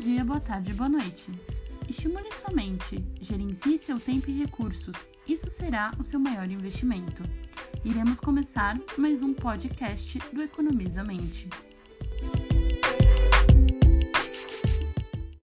dia, boa tarde, boa noite. Estimule sua mente, gerencie seu tempo e recursos. Isso será o seu maior investimento. Iremos começar mais um podcast do Economiza Mente.